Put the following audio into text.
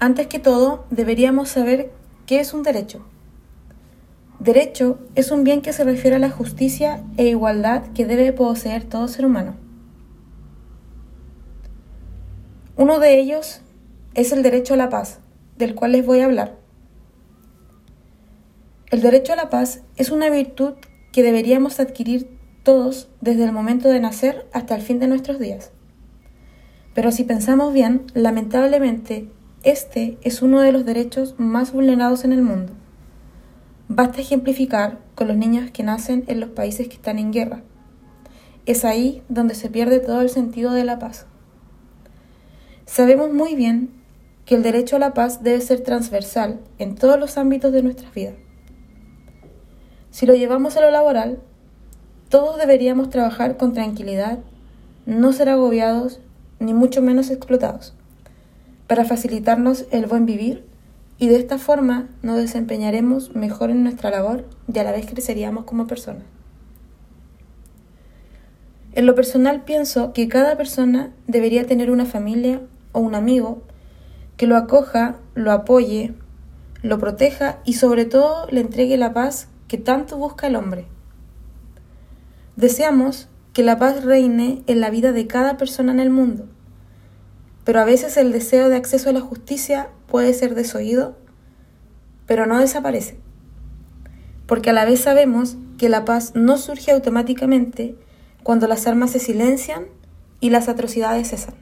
Antes que todo, deberíamos saber qué es un derecho. Derecho es un bien que se refiere a la justicia e igualdad que debe poseer todo ser humano. Uno de ellos es el derecho a la paz, del cual les voy a hablar. El derecho a la paz es una virtud que deberíamos adquirir todos desde el momento de nacer hasta el fin de nuestros días. Pero si pensamos bien, lamentablemente, este es uno de los derechos más vulnerados en el mundo. Basta ejemplificar con los niños que nacen en los países que están en guerra. Es ahí donde se pierde todo el sentido de la paz. Sabemos muy bien que el derecho a la paz debe ser transversal en todos los ámbitos de nuestras vidas. Si lo llevamos a lo laboral, todos deberíamos trabajar con tranquilidad, no ser agobiados ni mucho menos explotados, para facilitarnos el buen vivir y de esta forma nos desempeñaremos mejor en nuestra labor y a la vez creceríamos como personas. En lo personal pienso que cada persona debería tener una familia o un amigo que lo acoja, lo apoye, lo proteja y sobre todo le entregue la paz que tanto busca el hombre. Deseamos que la paz reine en la vida de cada persona en el mundo, pero a veces el deseo de acceso a la justicia puede ser desoído, pero no desaparece, porque a la vez sabemos que la paz no surge automáticamente cuando las armas se silencian y las atrocidades cesan.